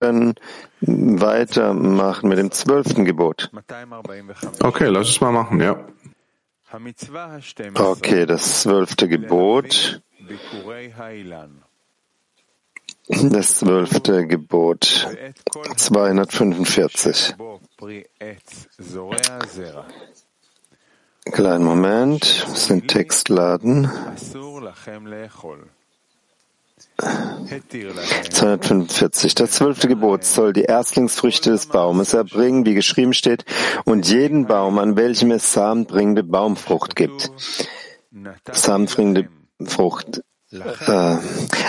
können weitermachen mit dem zwölften Gebot. Okay, lass es mal machen, ja. Okay, das zwölfte Gebot. Das zwölfte Gebot. 245. Kleinen Moment, muss den Text laden. 245. Das zwölfte Gebot soll die Erstlingsfrüchte des Baumes erbringen, wie geschrieben steht, und jeden Baum, an welchem es samenbringende Baumfrucht gibt. Samenbringende Frucht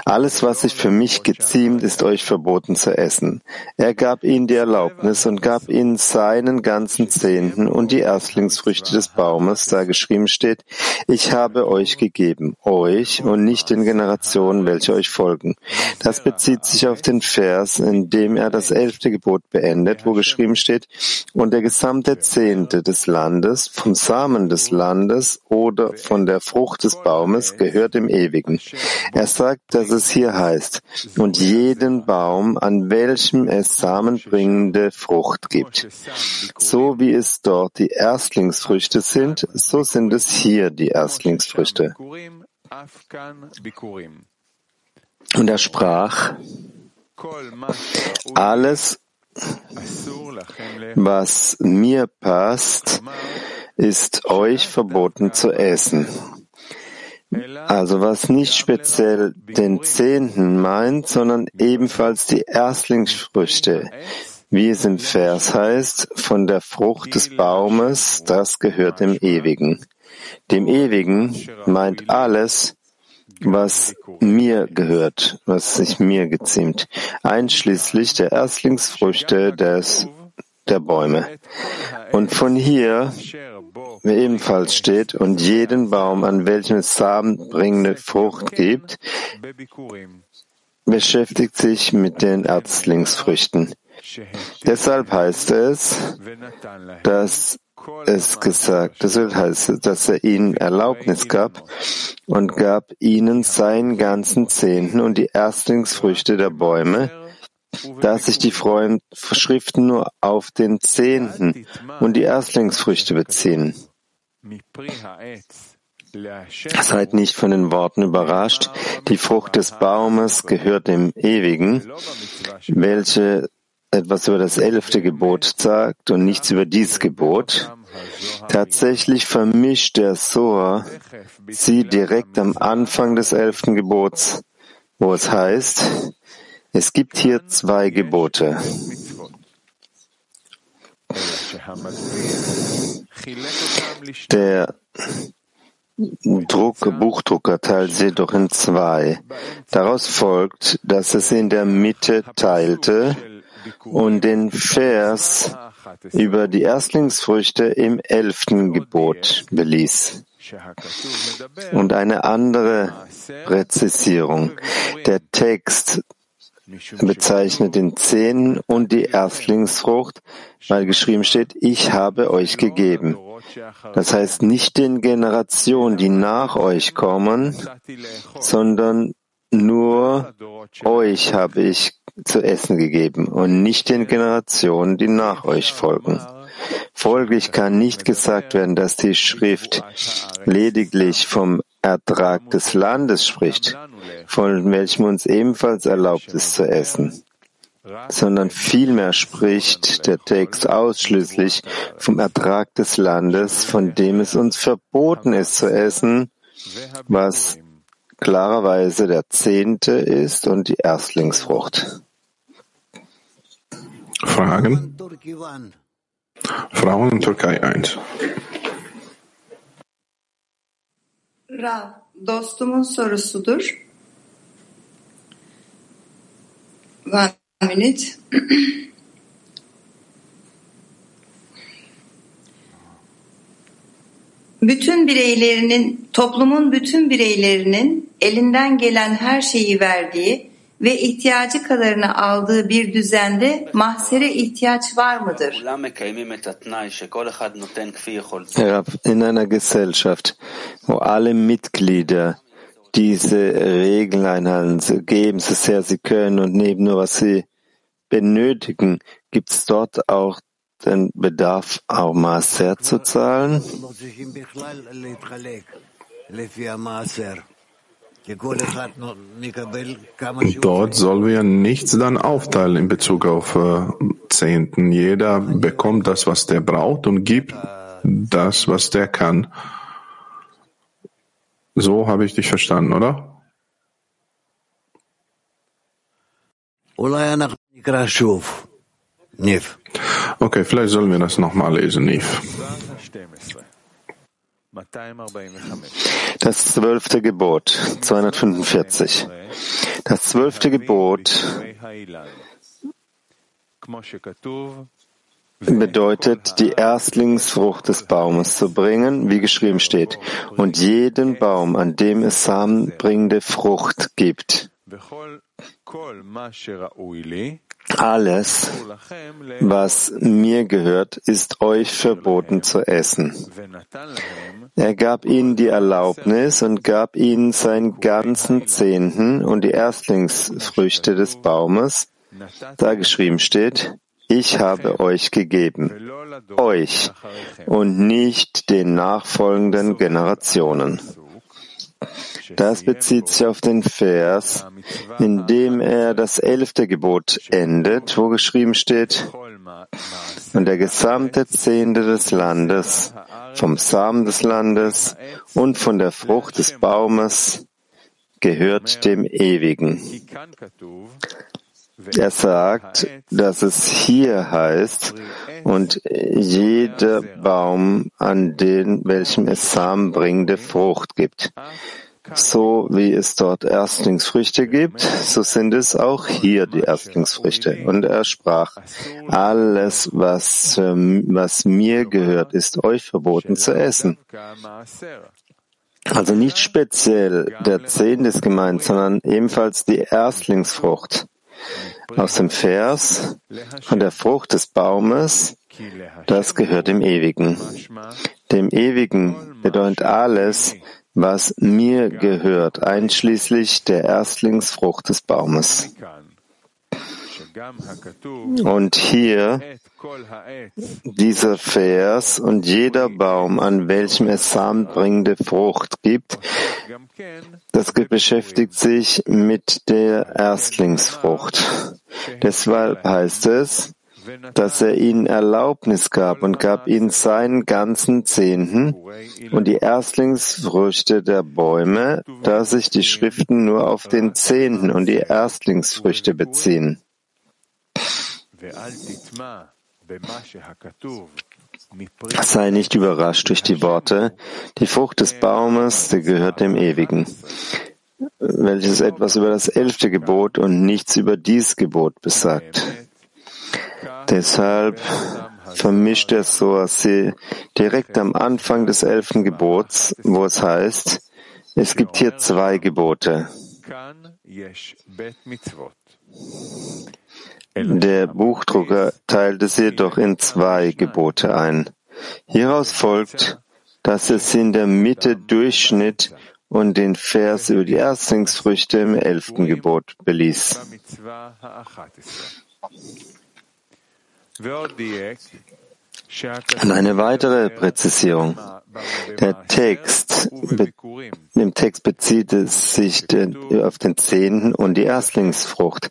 alles, was sich für mich geziemt, ist euch verboten zu essen. Er gab ihnen die Erlaubnis und gab ihnen seinen ganzen Zehnten und die Erstlingsfrüchte des Baumes, da geschrieben steht, ich habe euch gegeben, euch und nicht den Generationen, welche euch folgen. Das bezieht sich auf den Vers, in dem er das elfte Gebot beendet, wo geschrieben steht, und der gesamte Zehnte des Landes, vom Samen des Landes oder von der Frucht des Baumes gehört dem Ewigen. Er sagt, dass es hier heißt, und jeden Baum, an welchem es samenbringende Frucht gibt. So wie es dort die Erstlingsfrüchte sind, so sind es hier die Erstlingsfrüchte. Und er sprach, alles, was mir passt, ist euch verboten zu essen. Also was nicht speziell den Zehnten meint, sondern ebenfalls die Erstlingsfrüchte, wie es im Vers heißt, von der Frucht des Baumes, das gehört dem Ewigen. Dem Ewigen meint alles, was mir gehört, was sich mir geziemt, einschließlich der Erstlingsfrüchte des, der Bäume. Und von hier wie ebenfalls steht, und jeden Baum, an welchem es samenbringende Frucht gibt, beschäftigt sich mit den Erzlingsfrüchten. Deshalb heißt es, dass es gesagt, deshalb heißt es, dass er ihnen Erlaubnis gab und gab ihnen seinen ganzen Zehnten und die Erstlingsfrüchte der Bäume, da sich die Schriften nur auf den Zehnten und die Erstlingsfrüchte beziehen. Seid nicht von den Worten überrascht. Die Frucht des Baumes gehört dem Ewigen, welche etwas über das elfte Gebot sagt und nichts über dieses Gebot. Tatsächlich vermischt der Soa sie direkt am Anfang des elften Gebots, wo es heißt, es gibt hier zwei Gebote. Der Druck, Buchdrucker teilt sie doch in zwei. Daraus folgt, dass es in der Mitte teilte und den Vers über die Erstlingsfrüchte im elften Gebot beließ. Und eine andere Präzisierung. Der Text bezeichnet den Zehn und die Erstlingsfrucht, weil geschrieben steht, ich habe euch gegeben. Das heißt nicht den Generationen, die nach euch kommen, sondern nur euch habe ich zu essen gegeben und nicht den Generationen, die nach euch folgen. Folglich kann nicht gesagt werden, dass die Schrift lediglich vom Ertrag des Landes spricht, von welchem uns ebenfalls erlaubt ist zu essen, sondern vielmehr spricht der Text ausschließlich vom Ertrag des Landes, von dem es uns verboten ist zu essen, was klarerweise der Zehnte ist und die Erstlingsfrucht. Fragen? Frauen in Türkei 1. Rav, dostumun sorusudur. One minute. bütün bireylerinin, toplumun bütün bireylerinin elinden gelen her şeyi verdiği ve ihtiyacı kadarını aldığı bir düzende mahsere ihtiyaç var mıdır? In einer Gesellschaft, wo alle Mitglieder diese Regeln einhalten, geben so sehr sie können und nehmen nur, was sie benötigen, gibt es dort auch den Bedarf, auch Maser zu zahlen? Dort sollen wir nichts dann aufteilen in Bezug auf äh, Zehnten. Jeder bekommt das, was der braucht und gibt das, was der kann. So habe ich dich verstanden, oder? Okay, vielleicht sollen wir das nochmal lesen, Nif. Das zwölfte Gebot, 245. Das zwölfte Gebot bedeutet, die Erstlingsfrucht des Baumes zu bringen, wie geschrieben steht, und jeden Baum, an dem es samenbringende Frucht gibt. Alles, was mir gehört, ist euch verboten zu essen. Er gab ihnen die Erlaubnis und gab ihnen seinen ganzen Zehnten und die Erstlingsfrüchte des Baumes, da geschrieben steht, ich habe euch gegeben, euch und nicht den nachfolgenden Generationen. Das bezieht sich auf den Vers, in dem er das elfte Gebot endet, wo geschrieben steht, und der gesamte Zehnte des Landes, vom Samen des Landes und von der Frucht des Baumes gehört dem Ewigen. Er sagt, dass es hier heißt, und jeder Baum, an den welchem es samenbringende Frucht gibt. So wie es dort Erstlingsfrüchte gibt, so sind es auch hier die Erstlingsfrüchte. Und er sprach, alles, was, was mir gehört, ist euch verboten zu essen. Also nicht speziell der Zehnte ist gemeint, sondern ebenfalls die Erstlingsfrucht. Aus dem Vers von der Frucht des Baumes, das gehört dem Ewigen. Dem Ewigen bedeutet alles, was mir gehört, einschließlich der Erstlingsfrucht des Baumes. Und hier dieser Vers und jeder Baum, an welchem es samenbringende Frucht gibt, das beschäftigt sich mit der Erstlingsfrucht. Deshalb heißt es, dass er ihnen Erlaubnis gab und gab ihnen seinen ganzen Zehnten und die Erstlingsfrüchte der Bäume, da sich die Schriften nur auf den Zehnten und die Erstlingsfrüchte beziehen. Sei nicht überrascht durch die Worte, die Frucht des Baumes, die gehört dem Ewigen, welches etwas über das elfte Gebot und nichts über dies Gebot besagt. Deshalb vermischt er so sie direkt am Anfang des elften Gebots, wo es heißt, es gibt hier zwei Gebote. Der Buchdrucker teilte sie jedoch in zwei Gebote ein. Hieraus folgt, dass es in der Mitte durchschnitt und den Vers über die Erstlingsfrüchte im elften Gebot beließ. Und eine weitere Präzisierung. Der Text, im Text bezieht es sich auf den Zehnten und die Erstlingsfrucht,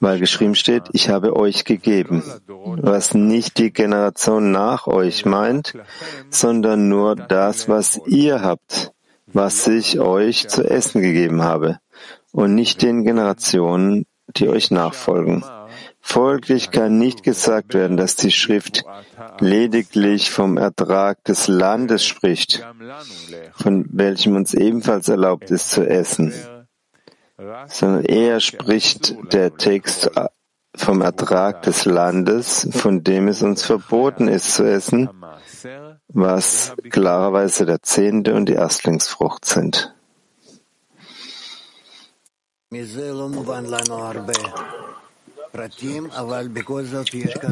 weil geschrieben steht, ich habe euch gegeben, was nicht die Generation nach euch meint, sondern nur das, was ihr habt, was ich euch zu essen gegeben habe, und nicht den Generationen, die euch nachfolgen. Folglich kann nicht gesagt werden, dass die Schrift lediglich vom Ertrag des Landes spricht, von welchem uns ebenfalls erlaubt ist zu essen, sondern eher spricht der Text vom Ertrag des Landes, von dem es uns verboten ist zu essen, was klarerweise der Zehnte und die Erstlingsfrucht sind.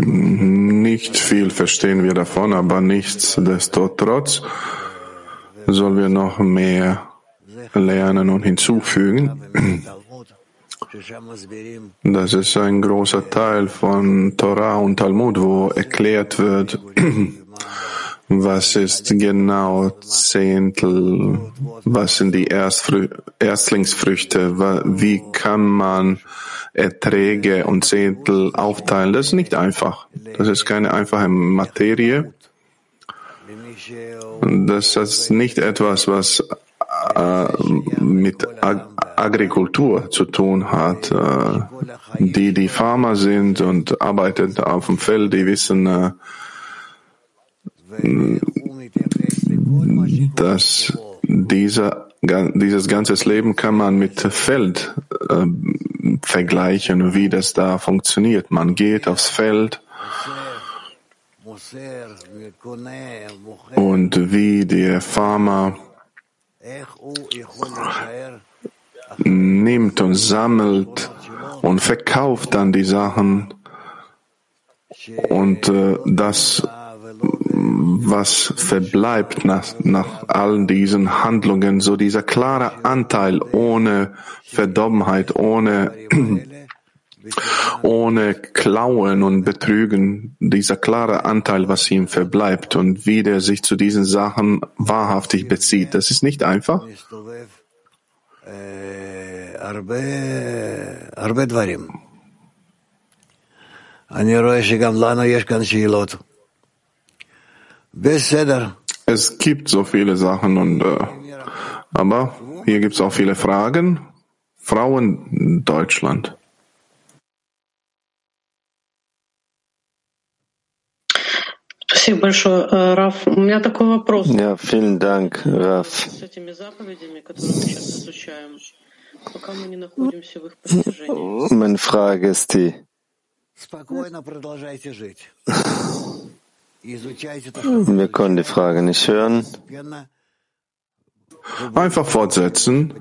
Nicht viel verstehen wir davon, aber nichtsdestotrotz sollen wir noch mehr lernen und hinzufügen. Das ist ein großer Teil von Torah und Talmud, wo erklärt wird, was ist genau Zehntel, was sind die Erstfrü Erstlingsfrüchte, wie kann man Erträge und Zehntel aufteilen. Das ist nicht einfach. Das ist keine einfache Materie. Das ist nicht etwas, was äh, mit Ag Agrikultur zu tun hat. Äh, die, die Farmer sind und arbeiten auf dem Feld, die wissen, äh, dass dieser, dieses ganze Leben kann man mit Feld äh, vergleichen, wie das da funktioniert. Man geht aufs Feld und wie der Farmer nimmt und sammelt und verkauft dann die Sachen und äh, das, was verbleibt nach, nach allen diesen Handlungen, so dieser klare Anteil ohne Verdorbenheit, ohne ohne Klauen und Betrügen, dieser klare Anteil, was ihm verbleibt und wie der sich zu diesen Sachen wahrhaftig bezieht. Das ist nicht einfach. Es gibt so viele Sachen und äh, aber hier gibt es auch viele Fragen. Frauen in Deutschland. Э, ja, vielen Dank, Raf. Meine Frage ist die. Wir konnten die Frage nicht hören. Einfach fortsetzen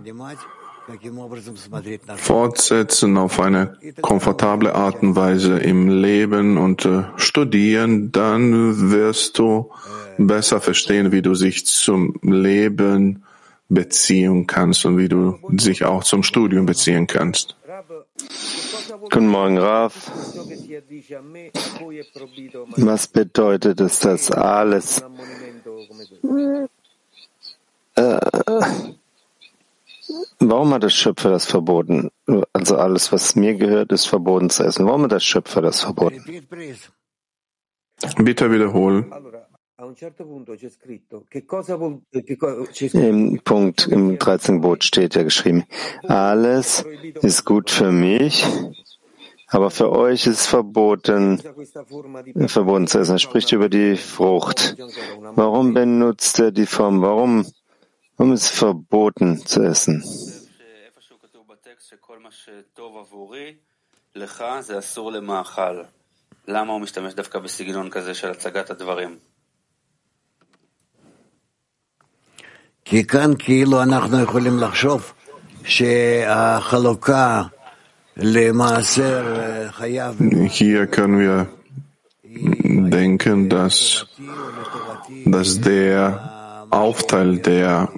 fortsetzen auf eine komfortable Art und Weise im Leben und äh, studieren, dann wirst du besser verstehen, wie du dich zum Leben beziehen kannst und wie du dich auch zum Studium beziehen kannst. Guten Morgen, Raf. Was bedeutet es, dass alles äh, Warum hat der Schöpfer das verboten? Also alles, was mir gehört, ist verboten zu essen. Warum hat der Schöpfer das verboten? Bitte wiederholen. Im Punkt im 13. Boot steht ja geschrieben, alles ist gut für mich, aber für euch ist verboten, verboten zu essen. Er spricht über die Frucht. Warum benutzt er die Form? Warum Warum ist es verboten zu essen? למה הוא משתמש דווקא בסגנון כזה של הצגת הדברים? כי כאן כאילו אנחנו יכולים לחשוב שהחלוקה למעשר חייב... Hier können wir denken, dass, dass der Aufteil, der,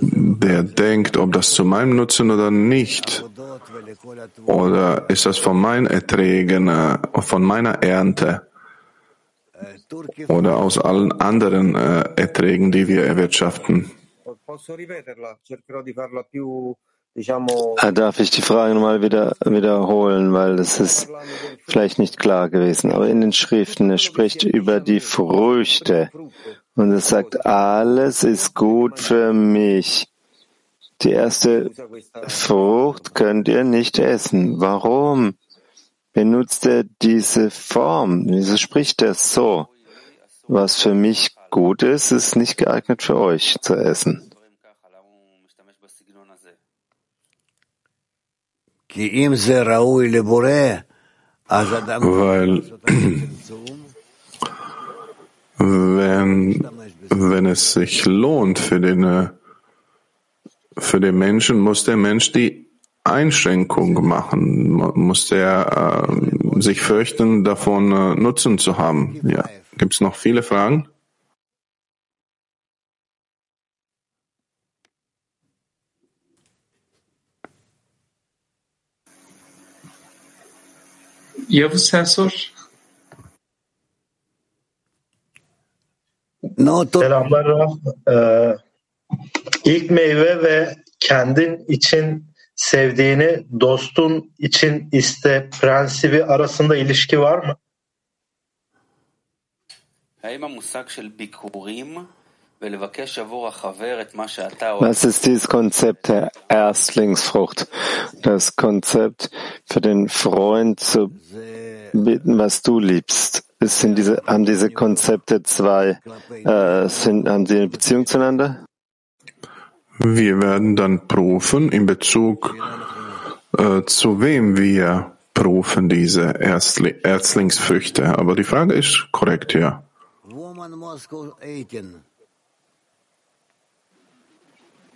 der denkt, ob das zu meinem Nutzen oder nicht, oder ist das von meinen Erträgen, äh, von meiner Ernte oder aus allen anderen äh, Erträgen, die wir erwirtschaften. Ah, darf ich die Frage nochmal wieder wiederholen, weil das ist vielleicht nicht klar gewesen. Aber in den Schriften, es spricht über die Früchte und es sagt, alles ist gut für mich. Die erste Frucht könnt ihr nicht essen. Warum benutzt er diese Form? Wieso spricht er so? Was für mich gut ist, ist nicht geeignet für euch zu essen. Weil wenn, wenn es sich lohnt für den, für den Menschen, muss der Mensch die Einschränkung machen? muss er äh, sich fürchten, davon äh, Nutzen zu haben? Ja. Gibt es noch viele Fragen? Ihr Professor? No, Selamlar. Ee, ilk meyve ve kendin için sevdiğini dostun için iste prensibi arasında ilişki var mı? Was ist dieses Konzept der Erstlingsfrucht? Das Konzept für den Freund zu bitten, was du liebst. Sind diese, haben diese Konzepte zwei, äh, sind, haben sie eine Beziehung zueinander? Wir werden dann prüfen in Bezug äh, zu wem wir prüfen diese Erstli Erstlingsfrüchte. Aber die Frage ist korrekt, ja.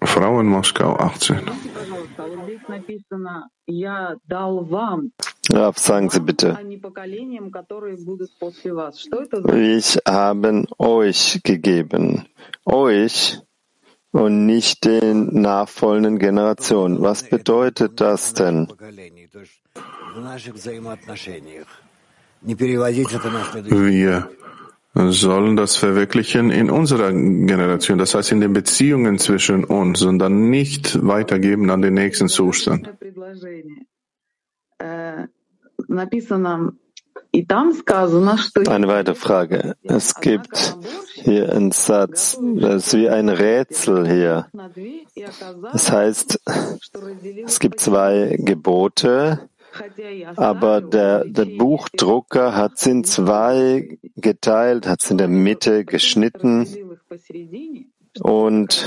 Frau in Moskau 18. Raf, sagen Sie bitte. Ich habe euch gegeben. Euch und nicht den nachfolgenden Generationen. Was bedeutet das denn? Wir sollen das verwirklichen in unserer Generation, das heißt in den Beziehungen zwischen uns und dann nicht weitergeben an den nächsten Zustand. Eine weitere Frage. Es gibt hier einen Satz, das ist wie ein Rätsel hier. Das heißt, es gibt zwei Gebote, aber der, der Buchdrucker hat sie in zwei geteilt, hat sie in der Mitte geschnitten und,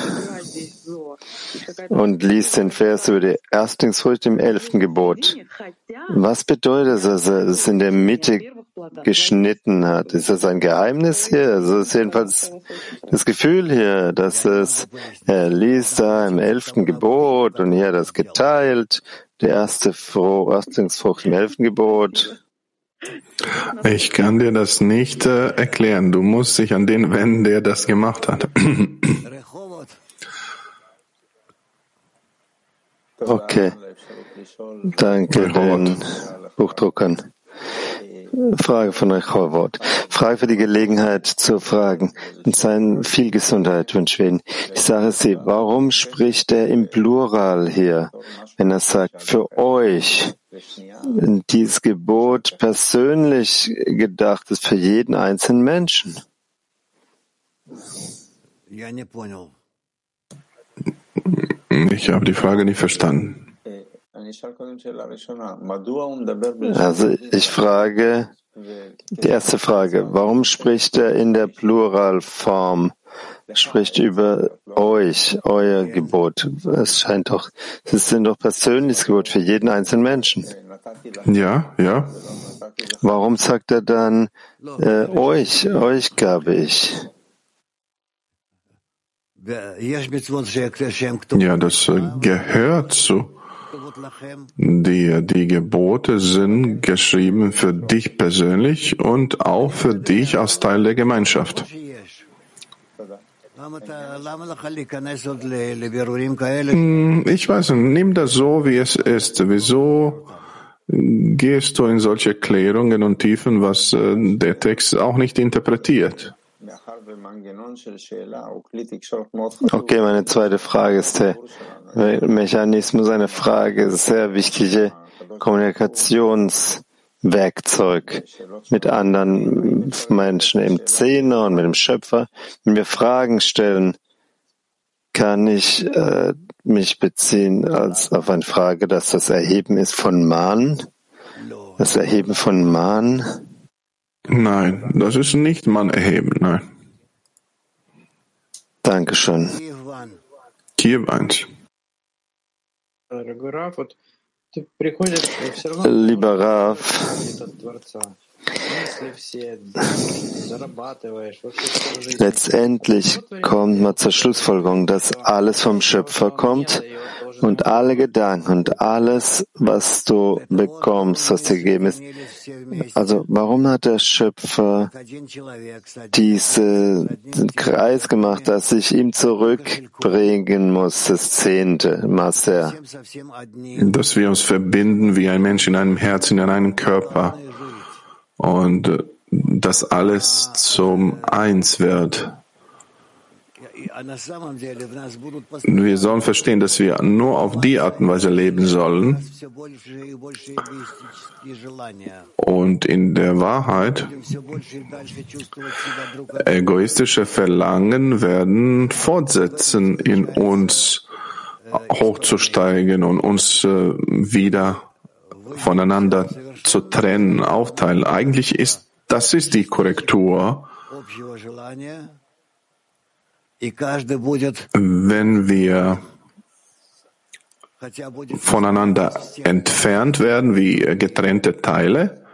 und liest den Vers über die Erstlingsfrucht im elften Gebot. Was bedeutet es, dass er es in der Mitte geschnitten hat? Ist das ein Geheimnis hier? Also es ist jedenfalls das Gefühl hier, dass es, er liest da im elften Gebot und hier hat er es geteilt, die erste Erstlingsfrucht im elften Gebot. Ich kann dir das nicht äh, erklären. Du musst dich an den wenden, der das gemacht hat. Okay. Danke den Buchdruckern. Frage von Rechowot. Frage für die Gelegenheit zu fragen. Und seinen viel Gesundheit wünsche ich Ihnen. Sache ist sie, warum spricht er im Plural hier, wenn er sagt, für euch? Dieses Gebot persönlich gedacht ist für jeden einzelnen Menschen. Ich habe die Frage nicht verstanden. Also ich frage, die erste Frage, warum spricht er in der Pluralform? Spricht über euch, euer Gebot. Es scheint doch, es sind doch persönliches Gebot für jeden einzelnen Menschen. Ja, ja. Warum sagt er dann äh, euch, euch gabe ich? Ja, das äh, gehört zu dir. Die Gebote sind geschrieben für dich persönlich und auch für dich als Teil der Gemeinschaft. Hm, Ich weiß nicht, nimm das so, wie es ist. Wieso gehst du in solche Klärungen und Tiefen, was äh, der Text auch nicht interpretiert? Okay, meine zweite Frage ist der Mechanismus einer Frage, sehr wichtige Kommunikationswerkzeug mit anderen Menschen im Zehner und mit dem Schöpfer. Wenn wir Fragen stellen, kann ich äh, mich beziehen als auf eine Frage, dass das Erheben ist von Mahn, das Erheben von Mahn. Nein, das ist nicht man erheben, nein. Dankeschön. Kiew 1. Lieber Raf, letztendlich kommt man zur Schlussfolgerung, dass alles vom Schöpfer kommt und alle Gedanken und alles, was du bekommst, was dir gegeben ist. Also warum hat der Schöpfer diesen Kreis gemacht, dass ich ihm zurückbringen muss, das zehnte Master? Dass wir uns verbinden wie ein Mensch in einem Herzen, in einem Körper und äh, dass alles zum Eins wird. Wir sollen verstehen, dass wir nur auf die Art und Weise leben sollen. Und in der Wahrheit, egoistische Verlangen werden fortsetzen, in uns hochzusteigen und uns äh, wieder voneinander zu trennen, aufteilen. Eigentlich ist das ist die Korrektur wenn wir voneinander entfernt werden wie getrennte Teile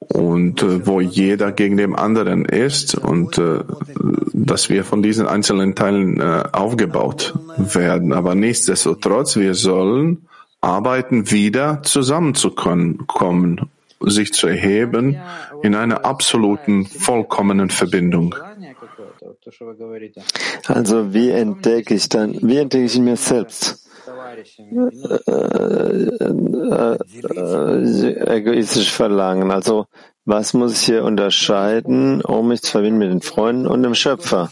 und äh, wo jeder gegen den anderen ist und äh, dass wir von diesen einzelnen Teilen äh, aufgebaut werden. Aber nichtsdestotrotz, wir sollen arbeiten, wieder zusammenzukommen, sich zu erheben in einer absoluten, vollkommenen Verbindung. Also wie entdecke ich dann, wie entdecke ich in mir selbst? Äh, äh, äh, egoistische Verlangen. Also was muss ich hier unterscheiden, um mich zu verbinden mit den Freunden und dem Schöpfer?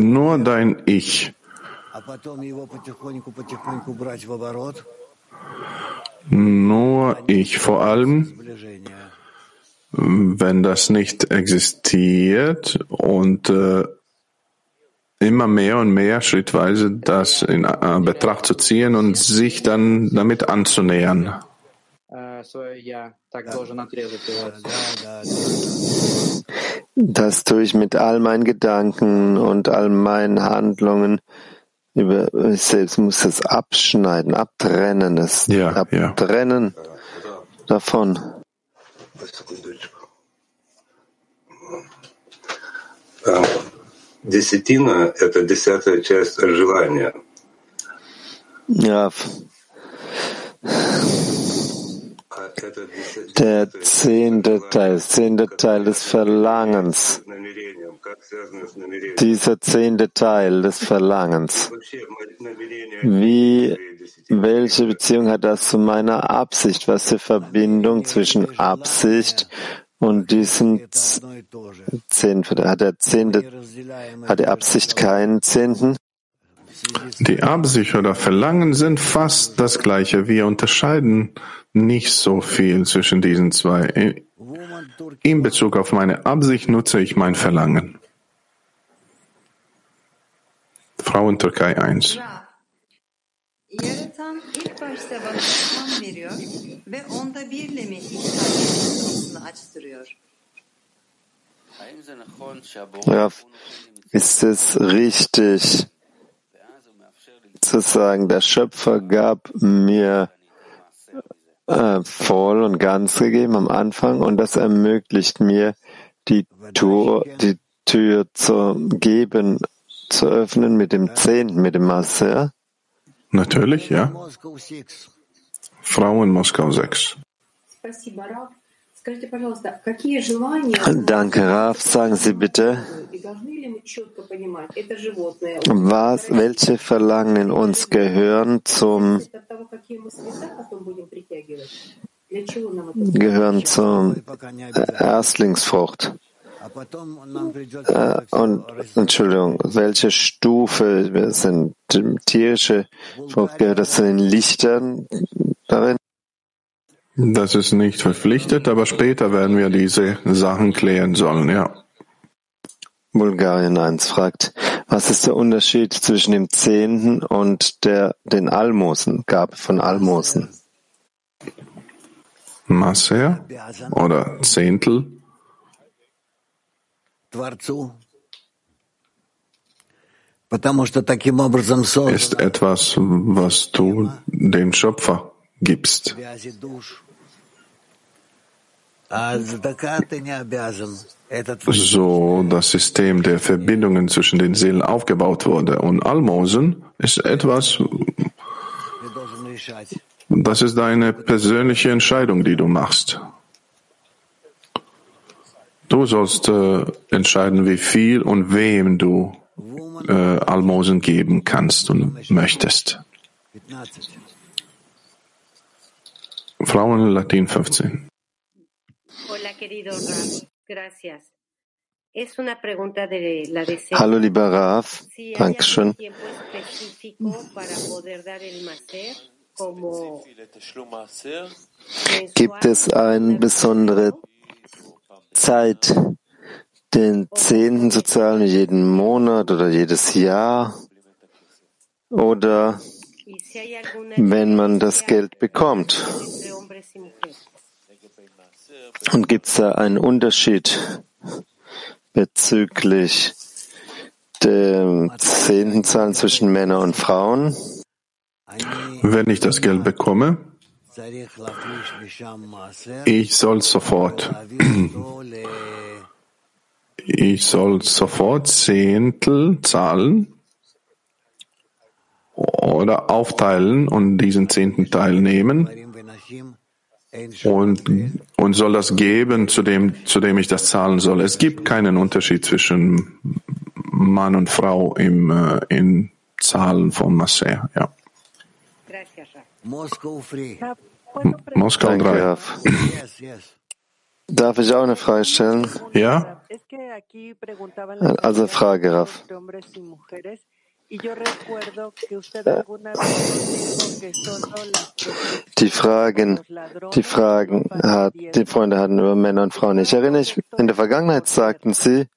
Nur dein Ich. Nur ich vor allem, wenn das nicht existiert und äh, immer mehr und mehr schrittweise das in äh, Betracht zu ziehen und sich dann damit anzunähern. Das tue ich mit all meinen Gedanken und all meinen Handlungen über mich selbst muss es abschneiden, abtrennen, es ja, abtrennen ja. davon. Десятина – это десятая часть желания. Ja. Der zehnte Teil, zehnte Teil des Verlangens. Dieser zehnte Teil des Verlangens. Wie, welche Beziehung hat das zu meiner Absicht? Was ist die Verbindung zwischen Absicht und diesem Zehnten? Hat der Zehnte, hat die Absicht keinen Zehnten? Die Absicht oder Verlangen sind fast das gleiche. Wir unterscheiden nicht so viel zwischen diesen zwei. In Bezug auf meine Absicht nutze ich mein Verlangen. Frau in Türkei 1. Yaratan ilk başta bana ilham veriyor ve onda birle mi ihsan açtırıyor? Ja, ist es richtig zu sagen, der Schöpfer gab mir äh, voll und ganz gegeben am Anfang und das ermöglicht mir die Tür, die Tür zu geben, zu öffnen mit dem Zehnten, mit dem Masse. Natürlich, ja. Frau in Moskau 6. Danke, Raf. Sagen Sie bitte, was, welche Verlangen in uns gehören zum gehören zur Erstlingsfrucht? Äh, und Entschuldigung, welche Stufe sind tierische Frucht? Gehört das zu den Lichtern darin? Das ist nicht verpflichtet, aber später werden wir diese Sachen klären sollen, ja. Bulgarien 1 fragt, was ist der Unterschied zwischen dem Zehnten und der, den Almosen, Gabe von Almosen? Maser oder Zehntel? Ist etwas, was du dem Schöpfer gibst. So das System der Verbindungen zwischen den Seelen aufgebaut wurde. Und Almosen ist etwas, das ist deine persönliche Entscheidung, die du machst. Du sollst äh, entscheiden, wie viel und wem du äh, Almosen geben kannst und möchtest. Frauen Latin 15. Hola, querido Raf. Gracias. Hallo, lieber Raf. Dankeschön. Gibt es eine besondere Zeit, den Zehnten zu zahlen, jeden Monat oder jedes Jahr? Oder wenn man das Geld bekommt? Und gibt es da einen Unterschied bezüglich dem Zehntenzahlen zwischen Männern und Frauen? Wenn ich das Geld bekomme, ich soll sofort, ich soll sofort Zehntel zahlen oder aufteilen und diesen zehnten Teil nehmen und, und soll das geben, zu dem, zu dem ich das zahlen soll. Es gibt keinen Unterschied zwischen Mann und Frau im, äh, in Zahlen von Masser. Ja. Moskau Danke, 3. Raf. Yes, yes. Darf ich auch eine Frage stellen? Ja? Also Frage, Raf. Äh, die Fragen, die Fragen hat, die Freunde hatten über Männer und Frauen. Ich erinnere mich, in der Vergangenheit sagten sie,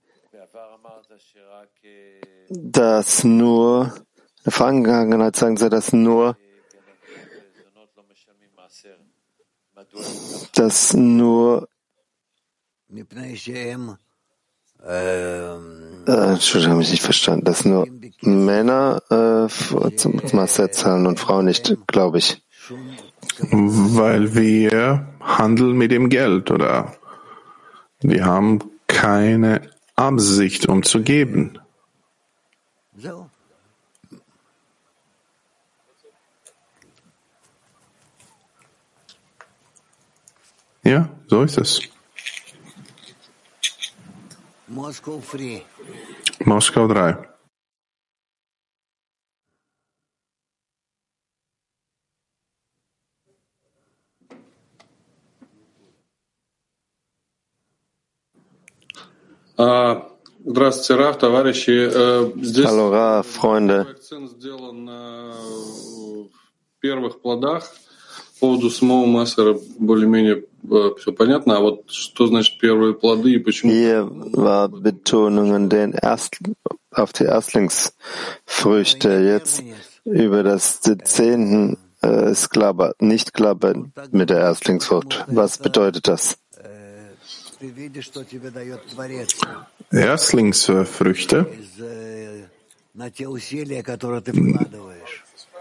dass nur, in der Vergangenheit sagen sie, dass nur, dass nur, ähm, äh, Entschuldigung, habe ich nicht verstanden. Dass nur Männer äh, zum, zum Asset zahlen und Frauen nicht, glaube ich. Weil wir handeln mit dem Geld, oder? Wir haben keine Absicht, um zu geben. Ja, so ist es. Moskva drei. А, здравствуйте, Раф, товарищи. Э, здесь Алло, Раф, сделан э, на первых плодах По поводу самого Массера более-менее все понятно. А вот что значит первые плоды и почему? Hier war Betonung an den Erst, auf die Erstlingsfrüchte. Jetzt über das Zehnten äh, ist klar, aber nicht klar bei- mit der Erstlingsfrucht. Was bedeutet das? Э, Ты видишь, что тебе дает Творец Erstlingsfrüchte,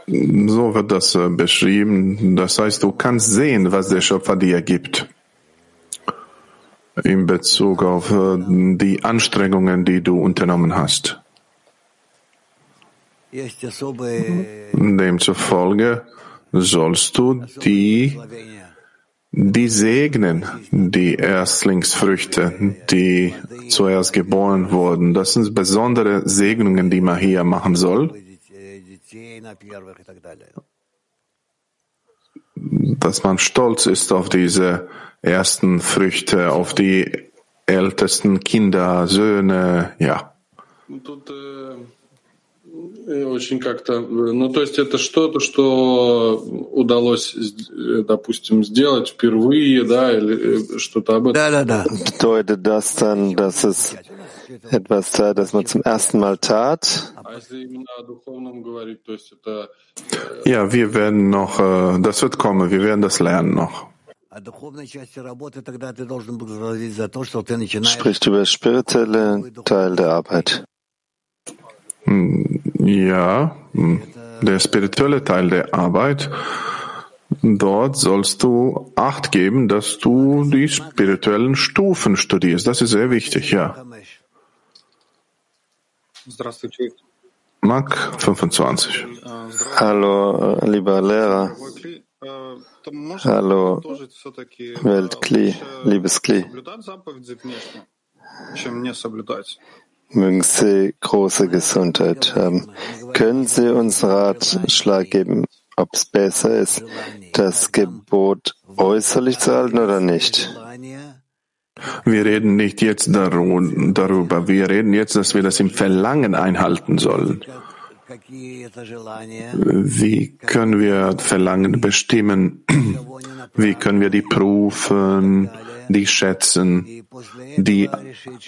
so wird das äh, beschrieben. Das heißt, du kannst sehen, was der Schöpfer dir gibt. In Bezug auf äh, die Anstrengungen, die du unternommen hast. Demzufolge sollst du die, die segnen, die Erstlingsfrüchte, die zuerst geboren wurden. Das sind besondere Segnungen, die man hier machen soll. Dass man stolz ist auf diese ersten Früchte, auf die ältesten Kinder, Söhne, ja. Ну, э, э, очень как-то... э, Ну, то есть это что-то, что удалось, допустим, сделать впервые, да, или что-то об этом. Да, да, да. Bedeutet das dann, dass es etwas tat, das man zum ersten Mal tat. Ja, wir werden noch, äh, das wird kommen, wir werden das lernen noch. Spricht über spirituelle Teil der Arbeit. Hm, ja, hm. der spirituelle Teil der Arbeit. Dort sollst du Acht geben, dass du die spirituellen Stufen studierst. Das ist sehr wichtig, ja. Mark 25. Hallo, äh, lieber Lehrer. Hallo, Weltkli, liebes Kli. Mögen Sie große Gesundheit haben. Können Sie uns Ratschlag geben, ob es besser ist, das Gebot äußerlich zu halten oder nicht? Wir reden nicht jetzt darüber. Wir reden jetzt, dass wir das im Verlangen einhalten sollen. Wie können wir Verlangen bestimmen? Wie können wir die prüfen, die schätzen, die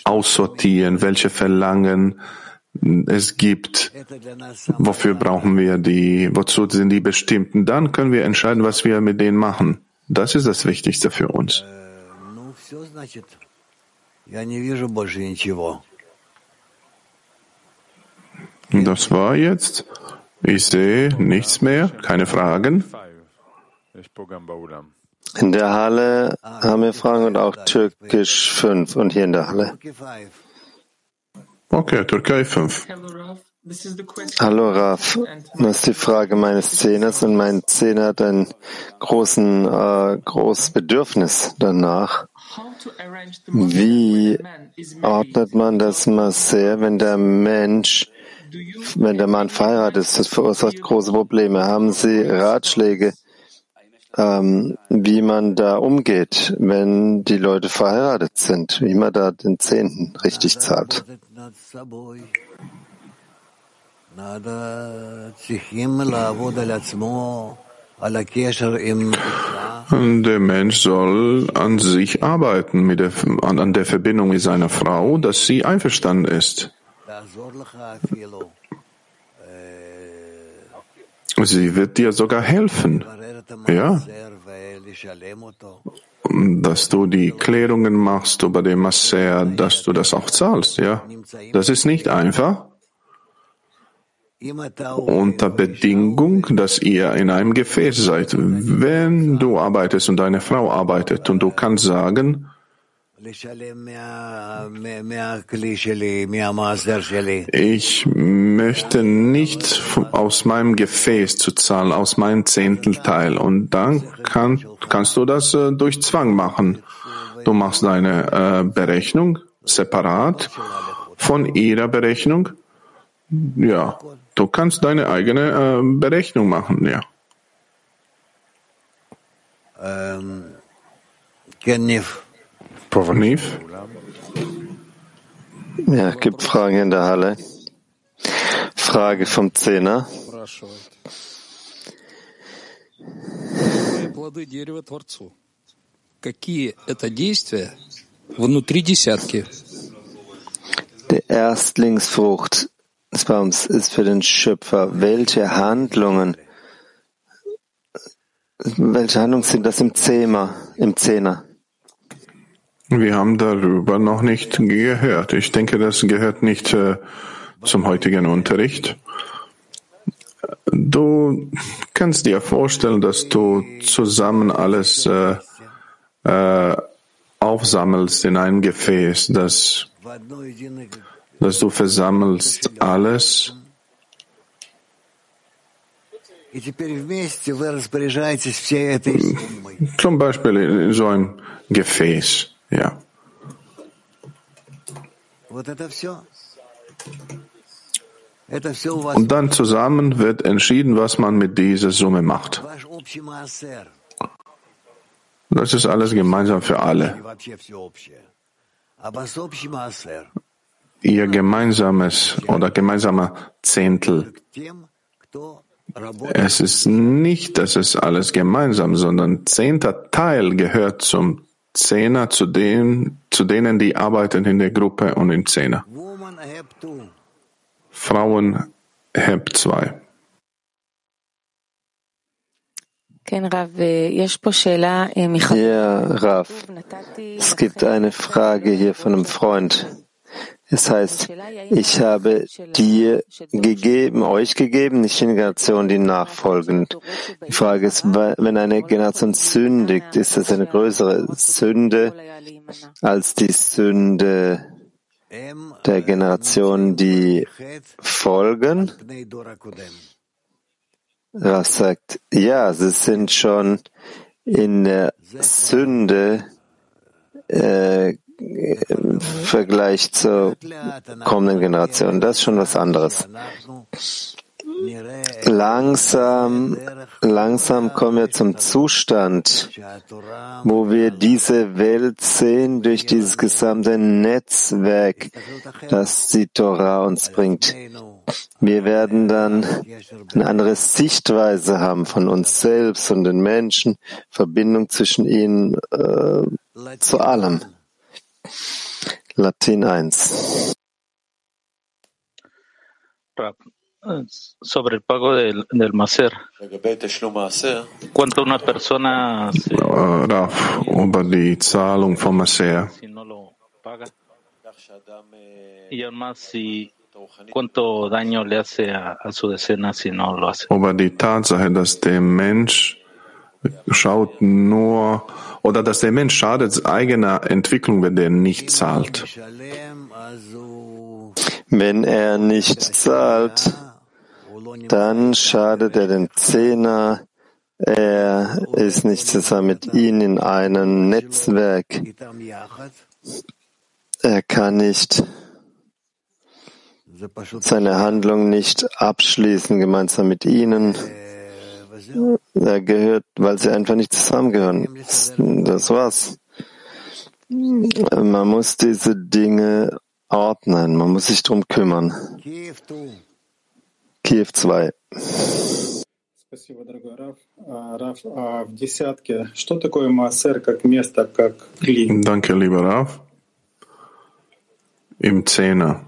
aussortieren, welche Verlangen es gibt, wofür brauchen wir die, wozu sind die bestimmten? Dann können wir entscheiden, was wir mit denen machen. Das ist das Wichtigste für uns. Das war jetzt. Ich sehe nichts mehr, keine Fragen. In der Halle haben wir Fragen und auch Türkisch 5 und hier in der Halle. Okay, Türkei 5. Hallo Raf, das ist die Frage meines Zehners und mein Zehner hat ein großen, äh, großes Bedürfnis danach. Wie ordnet man das Maser, wenn der Mensch, wenn der Mann verheiratet ist? Das verursacht große Probleme. Haben Sie Ratschläge, ähm, wie man da umgeht, wenn die Leute verheiratet sind, wie man da den Zehnten richtig zahlt? Der Mensch soll an sich arbeiten, mit der, an, an der Verbindung mit seiner Frau, dass sie einverstanden ist. Sie wird dir sogar helfen. Ja. Dass du die Klärungen machst über den Masser, dass du das auch zahlst, ja. Das ist nicht einfach. Unter Bedingung, dass ihr in einem Gefäß seid. Wenn du arbeitest und deine Frau arbeitet und du kannst sagen, ich möchte nicht aus meinem Gefäß zu zahlen, aus meinem Zehntelteil. Und dann kann, kannst du das äh, durch Zwang machen. Du machst deine äh, Berechnung separat von ihrer Berechnung. Ja, du kannst deine eigene äh, Berechnung machen, ja. Ähm, Nif? Ja, gibt Fragen in der Halle. Frage vom Zehner. плоды дерева Творцу. Какие это действия внутри десятки? Die Erstlingsfrucht des Baums ist für den Schöpfer. Welche Handlungen, welche Handlungen sind das im Zehner, im Zehner? Wir haben darüber noch nicht gehört. Ich denke, das gehört nicht äh, zum heutigen Unterricht. Du kannst dir vorstellen, dass du zusammen alles äh, äh, aufsammelst in ein Gefäß, dass, dass du versammelst alles zum Beispiel in so einem Gefäß. Ja. Und dann zusammen wird entschieden, was man mit dieser Summe macht. Das ist alles gemeinsam für alle. Ihr gemeinsames oder gemeinsamer Zehntel. Es ist nicht, dass es alles gemeinsam, sondern zehnter Teil gehört zum Zehner zu denen, zu denen, die arbeiten in der Gruppe und im Zehner. Frauen HEB 2. Ja, Rav, es gibt eine Frage hier von einem Freund. Es heißt, ich habe dir gegeben, euch gegeben, nicht die Generation, die nachfolgen. Die Frage ist, wenn eine Generation sündigt, ist das eine größere Sünde als die Sünde der Generation, die folgen? Ras sagt, ja, sie sind schon in der Sünde äh, im Vergleich zur kommenden Generation. Das ist schon was anderes. Langsam, langsam kommen wir zum Zustand, wo wir diese Welt sehen durch dieses gesamte Netzwerk, das die Torah uns bringt. Wir werden dann eine andere Sichtweise haben von uns selbst und den Menschen, Verbindung zwischen ihnen äh, zu allem. Latin 1. sobre el pago del, del Maser. Cuando una persona se, Raf, über die Zahlung vom Maser. si no lo paga, y aún más si cuánto daño le hace a, a su decena si no lo hace. über die Tatsache, dass der Mensch schaut nur oder dass der Mensch schadet eigener Entwicklung, wenn der nicht zahlt. Wenn er nicht zahlt, dann schadet er dem Zehner. Er ist nicht zusammen mit ihnen in einem Netzwerk. Er kann nicht seine Handlung nicht abschließen gemeinsam mit ihnen. Er gehört, weil sie einfach nicht zusammengehören. Das war's. Man muss diese Dinge ordnen, man muss sich drum kümmern. Kiew 2. Спасибо, дорогой Раф. А, Раф, а в десятке, что такое Маасер как место, как кли? Danke, lieber Raf. Im Zehner.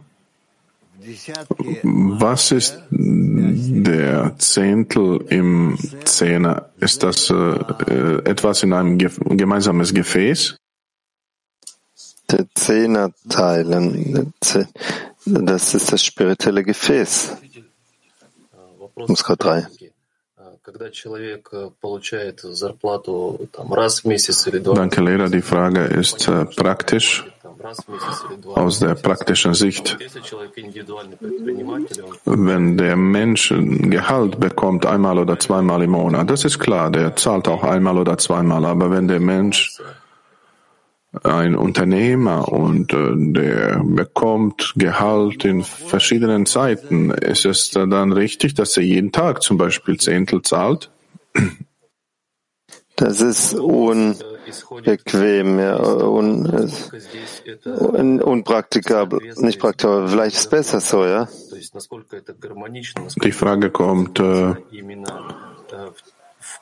Was ist der Zehntel im Zehner? Ist das äh, etwas in einem gemeinsames Gefäß? Der Zehner teilen, das ist das spirituelle Gefäß. Muskar 3. Danke, Lehrer. Die Frage ist äh, praktisch aus der praktischen Sicht. Wenn der Mensch Gehalt bekommt einmal oder zweimal im Monat, das ist klar, der zahlt auch einmal oder zweimal, aber wenn der Mensch ein Unternehmer und äh, der bekommt Gehalt in verschiedenen Zeiten. Ist es dann richtig, dass er jeden Tag zum Beispiel Zehntel zahlt? Das ist un bequem, ja, und un, unpraktikabel, nicht praktikabel. Vielleicht ist es besser so, ja. Die Frage kommt äh,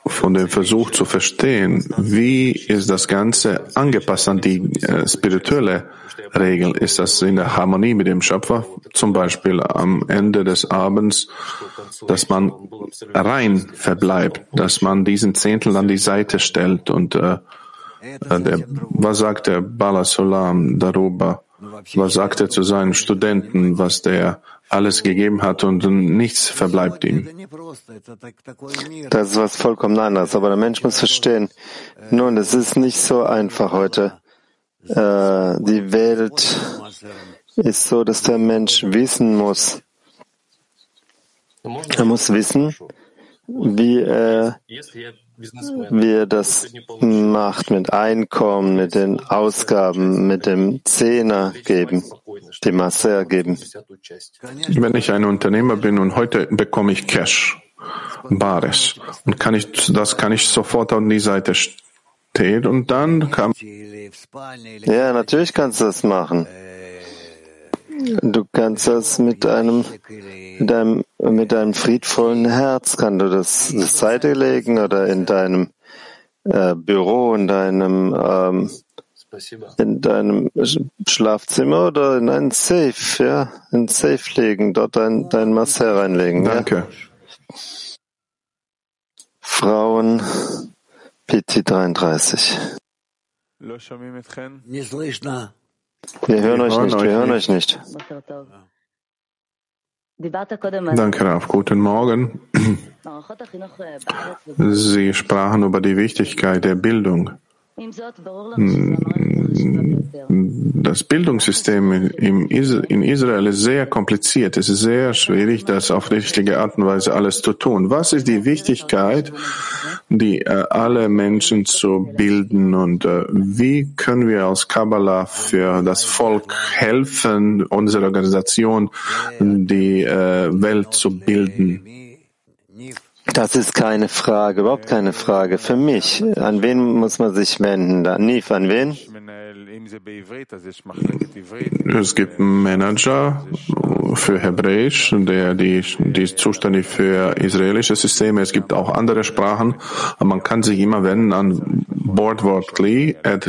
von dem Versuch zu verstehen, wie ist das Ganze angepasst an die äh, spirituelle Regel? Ist das in der Harmonie mit dem Schöpfer? Zum Beispiel am Ende des Abends, dass man rein verbleibt, dass man diesen Zehntel an die Seite stellt und äh, der, was sagt der Bala Solam darüber? Was sagt er zu seinen Studenten, was der alles gegeben hat und nichts verbleibt ihm? Das ist was vollkommen anderes. Aber der Mensch muss verstehen, nun, es ist nicht so einfach heute. Äh, die Welt ist so, dass der Mensch wissen muss. Er muss wissen, wie äh, wie er das macht mit Einkommen, mit den Ausgaben, mit dem Zehner geben, dem Masser geben. Wenn ich ein Unternehmer bin und heute bekomme ich Cash, Bares, und kann ich, das kann ich sofort an die Seite stellen und dann kann. Ja, natürlich kannst du das machen. Du kannst das mit einem, mit einem, mit einem friedvollen Herz, kannst du das zur Seite legen oder in deinem äh, Büro, in deinem, ähm, in deinem Schlafzimmer oder in einen Safe, ja, in Safe legen, dort dein, dein Masse reinlegen. Danke. Ja. Frauen, PT 33. Wir hören euch nicht, wir hören euch nicht. Danke, Raf. Guten Morgen. Sie sprachen über die Wichtigkeit der Bildung hm, das Bildungssystem in Israel ist sehr kompliziert. Es ist sehr schwierig, das auf richtige Art und Weise alles zu tun. Was ist die Wichtigkeit, die äh, alle Menschen zu bilden und äh, wie können wir aus Kabbalah für das Volk helfen, unsere Organisation, die äh, Welt zu bilden? Das ist keine Frage, überhaupt keine Frage. Für mich, an wen muss man sich wenden? Nif, an wen? Es gibt einen Manager für Hebräisch, der die, die ist zuständig für israelische Systeme. Es gibt auch andere Sprachen, man kann sich immer wenden an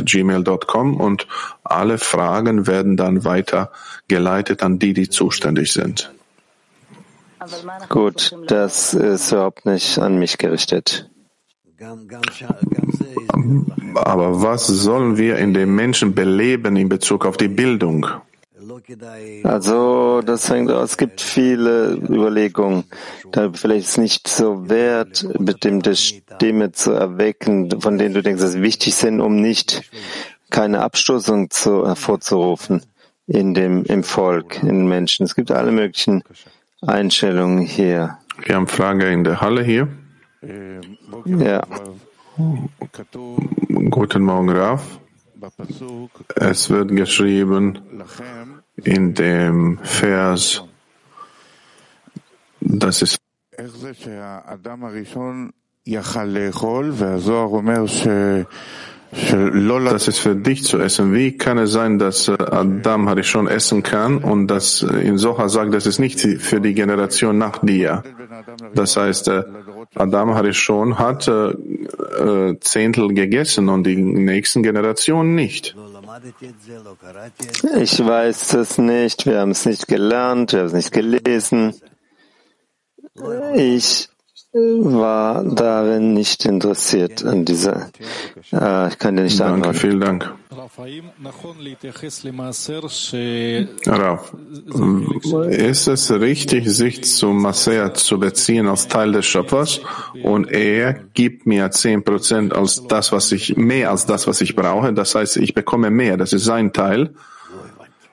gmail.com und alle Fragen werden dann weitergeleitet an die, die zuständig sind. Gut, das ist überhaupt nicht an mich gerichtet. Aber was sollen wir in den Menschen beleben in Bezug auf die Bildung? Also, das hängt aus. Es gibt viele Überlegungen. Da vielleicht ist es nicht so wert, bestimmte Stimme zu erwecken, von denen du denkst, dass sie wichtig sind, um nicht keine Abstoßung zu, hervorzurufen in dem, im Volk, in den Menschen. Es gibt alle möglichen Einstellungen hier. Wir haben Frage in der Halle hier. Ja. Guten Morgen, Raf. Es wird geschrieben in dem Vers, das ist das ist für dich zu essen. Wie kann es sein, dass Adam Harishon essen kann und dass in Socha sagt, das ist nicht für die Generation nach dir? Das heißt, Adam Harishon hat äh, Zehntel gegessen und die nächsten Generationen nicht. Ich weiß es nicht, wir haben es nicht gelernt, wir haben es nicht gelesen. Ich war darin nicht interessiert an dieser. Äh, ich kann dir nicht Danke, antworten. vielen Dank. Raf, ist es richtig, sich zu Maser zu beziehen als Teil des Schöpfers und er gibt mir zehn Prozent als das, was ich, mehr als das, was ich brauche? Das heißt, ich bekomme mehr, das ist sein Teil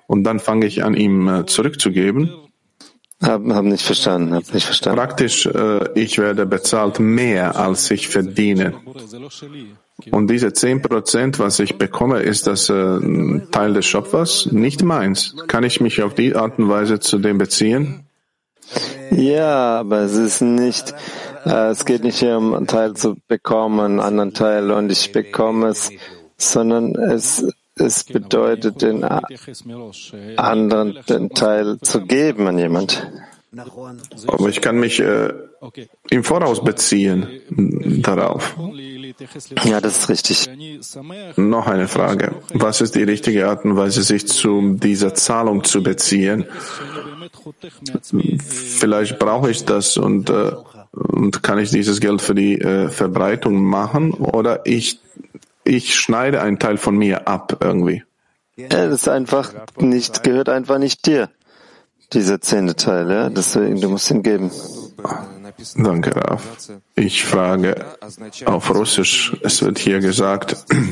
und dann fange ich an, ihm äh, zurückzugeben? Hab, hab nicht verstanden, hab nicht verstanden. Praktisch, äh, ich werde bezahlt mehr, als ich verdiene. Und diese zehn Prozent, was ich bekomme, ist das äh, Teil des Schöpfers, nicht meins. Kann ich mich auf die Art und Weise zu dem beziehen? Ja, aber es ist nicht, äh, es geht nicht hier um einen Teil zu bekommen, einen anderen Teil und ich bekomme es, sondern es, es bedeutet den anderen den Teil zu geben an jemand. Aber ich kann mich äh, im Voraus beziehen darauf. Ja, das ist richtig. Noch eine Frage. Was ist die richtige Art und Weise, sich zu dieser Zahlung zu beziehen? Vielleicht brauche ich das und, äh, und kann ich dieses Geld für die äh, Verbreitung machen oder ich, ich schneide einen Teil von mir ab irgendwie. Ja, das ist einfach nicht, gehört einfach nicht dir, dieser zehnte Teil, ja? Deswegen, du musst ihn geben. Danke, Raf. Ich frage auf Russisch, es wird hier gesagt, mm,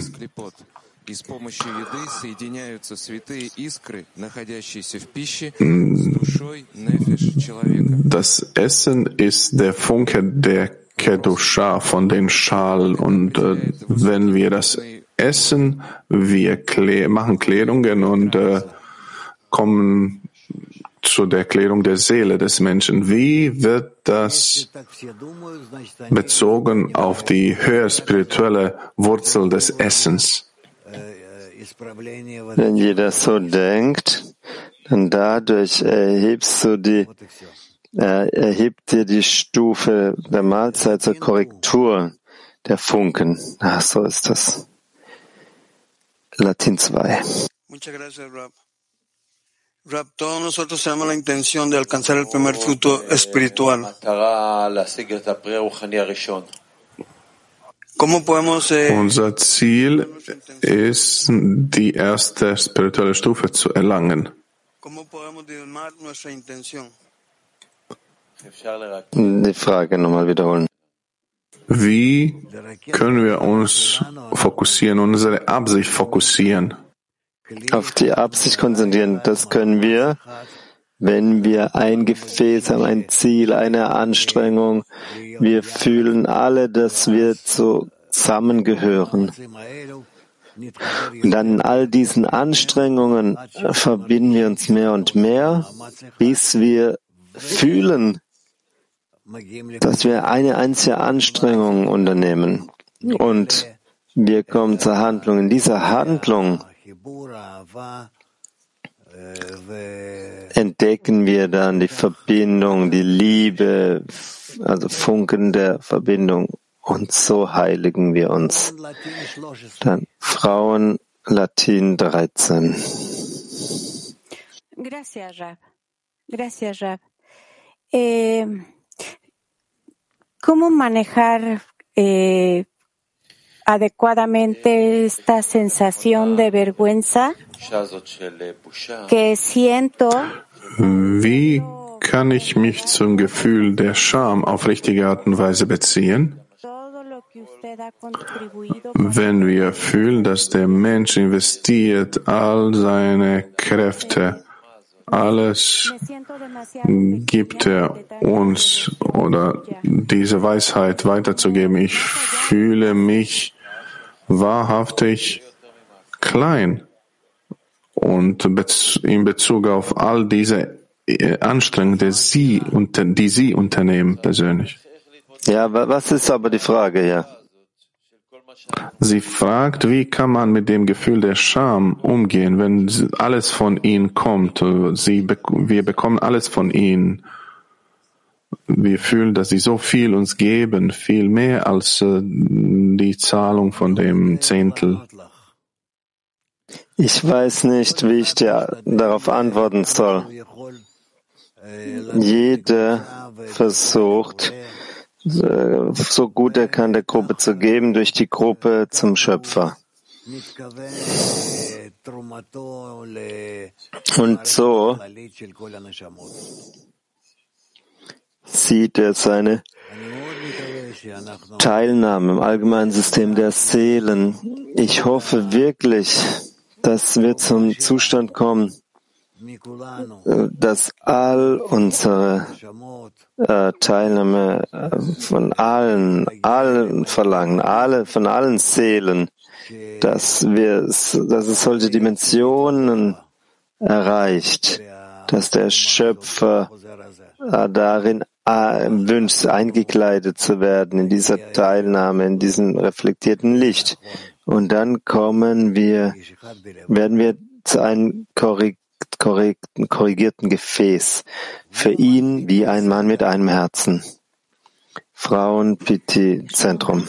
das Essen ist der Funke, der Kedusha von den Schal und äh, wenn wir das essen, wir klä machen Klärungen und äh, kommen zu der Klärung der Seele des Menschen. Wie wird das bezogen auf die höher spirituelle Wurzel des Essens? Wenn jeder so denkt, dann dadurch erhebst du die, äh, erhebt dir die Stufe der Mahlzeit zur Korrektur der Funken. Ach, so ist das. Latin 2. Muchas gracias, Rab. Rab, todos nosotros tenemos la intención de alcanzar el primer fruto espiritual. ¿Cómo podemos eh, Unser Ziel ist, die erste spirituelle Stufe zu erlangen. cómo podemos diezmar nuestra intención? Die Frage nochmal wiederholen. Wie können wir uns fokussieren, unsere Absicht fokussieren? Auf die Absicht konzentrieren, das können wir, wenn wir ein Gefäß haben, ein Ziel, eine Anstrengung. Wir fühlen alle, dass wir zusammengehören. Und dann in all diesen Anstrengungen verbinden wir uns mehr und mehr, bis wir fühlen, dass wir eine einzige Anstrengung unternehmen und wir kommen zur Handlung. In dieser Handlung entdecken wir dann die Verbindung, die Liebe, also Funken der Verbindung und so heiligen wir uns. Dann Frauen Latin 13. Gracias, Rab. Gracias, Rab. Eh, ¿Cómo manejar eh, adecuadamente esta sensación de vergüenza que siento? Wie kann ich mich zum Gefühl der Scham auf richtige Art und Weise beziehen? Wenn wir fühlen, dass der Mensch investiert all seine Kräfte, alles gibt er uns oder diese Weisheit weiterzugeben. Ich fühle mich wahrhaftig klein und in Bezug auf all diese Anstrengungen, die Sie, die Sie unternehmen persönlich. Ja, was ist aber die Frage, ja? Sie fragt, wie kann man mit dem Gefühl der Scham umgehen, wenn alles von ihnen kommt. Sie, wir bekommen alles von ihnen. Wir fühlen, dass sie so viel uns geben, viel mehr als die Zahlung von dem Zehntel. Ich weiß nicht, wie ich dir darauf antworten soll. Jeder versucht, so gut er kann, der Gruppe zu geben, durch die Gruppe zum Schöpfer. Und so sieht er seine Teilnahme im allgemeinen System der Seelen. Ich hoffe wirklich, dass wir zum Zustand kommen, dass all unsere äh, Teilnahme äh, von allen, allen Verlangen, alle, von allen Seelen, dass wir, dass es solche Dimensionen erreicht, dass der Schöpfer äh, darin wünscht, eingekleidet zu werden in dieser Teilnahme, in diesem reflektierten Licht. Und dann kommen wir, werden wir zu einem korrekt korrigierten Gefäß, für ihn wie ein Mann mit einem Herzen. Frauen-Piti-Zentrum.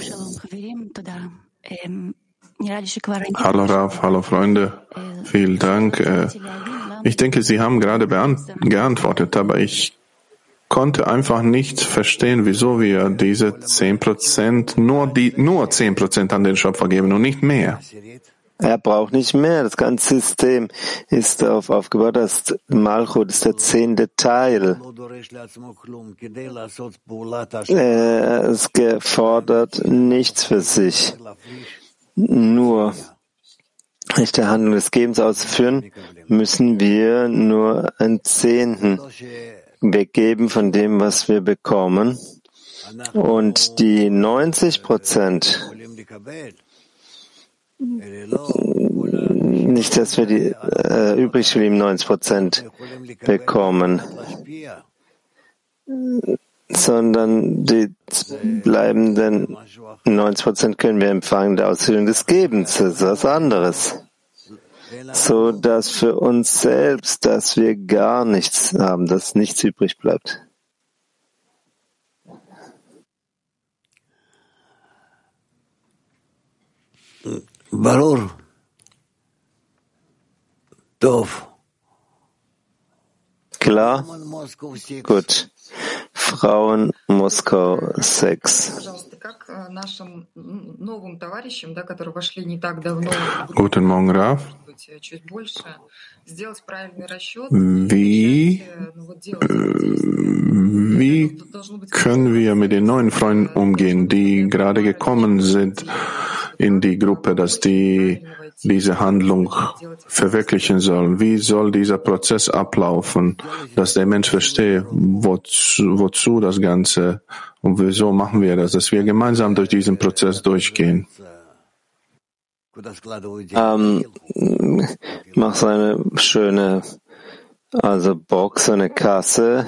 Hallo Raf, hallo Freunde. Vielen Dank. Äh, ich denke, Sie haben gerade geantwortet, aber ich konnte einfach nicht verstehen, wieso wir diese zehn Prozent nur die nur zehn Prozent an den Schöpfer geben und nicht mehr. Er braucht nicht mehr. Das ganze System ist darauf aufgebaut, dass Malchut ist der zehnte Teil. Er ist gefordert nichts für sich. Nur nicht der Handlung des Gebens auszuführen, müssen wir nur einen Zehnten weggeben von dem, was wir bekommen. Und die 90 Prozent nicht, dass wir die äh, übrig geblieben 90 Prozent bekommen, sondern die bleibenden 90 Prozent können wir empfangen der Ausführung des Gebens. Das ist was anderes. So dass für uns selbst, dass wir gar nichts haben, dass nichts übrig bleibt. ברור. טוב. Klar? Gut. Frauen Moskau 6. Guten Morgen, Raf. Wie, wie können wir mit den neuen Freunden umgehen, die gerade gekommen sind In die Gruppe, dass die diese Handlung verwirklichen sollen? Wie soll dieser Prozess ablaufen, dass der Mensch versteht, wozu, wozu das Ganze und wieso machen wir das, dass wir gemeinsam durch diesen Prozess durchgehen? Ähm, mach so eine schöne, also Box, eine Kasse,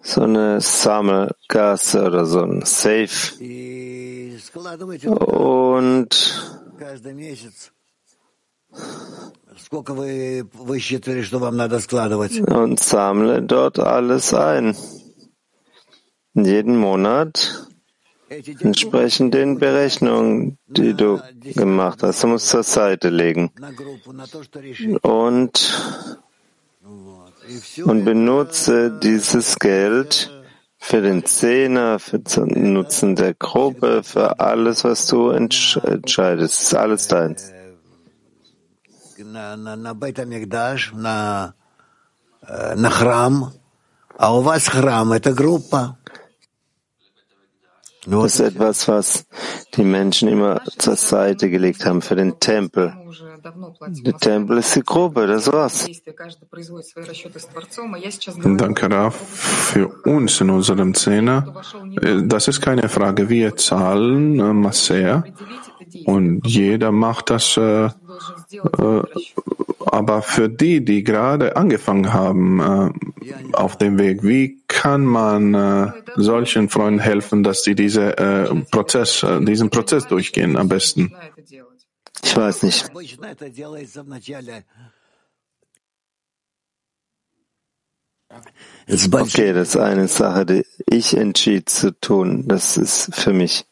so eine Sammelgasse oder so ein Safe und und sammle dort alles ein. Jeden Monat entsprechend den Berechnungen, die du gemacht hast. Du musst zur Seite legen. Und, und benutze dieses Geld, für den Zehner, für den Nutzen der Gruppe, für alles, was du entscheidest. Ist alles deins. Das ist etwas, was die Menschen immer zur Seite gelegt haben für den Tempel. Der Tempel ist die Gruppe, das war's. Danke, Raf. Für uns in unserem Zehner, äh, das ist keine Frage. Wir zahlen äh, Masser und jeder macht das, äh, äh, aber für die, die gerade angefangen haben äh, auf dem Weg, wie kann man äh, solchen Freunden helfen, dass sie diese, äh, Prozess, äh, diesen Prozess durchgehen am besten? Ich weiß nicht. Okay, das ist eine Sache, die ich entschied zu tun. Das ist für mich.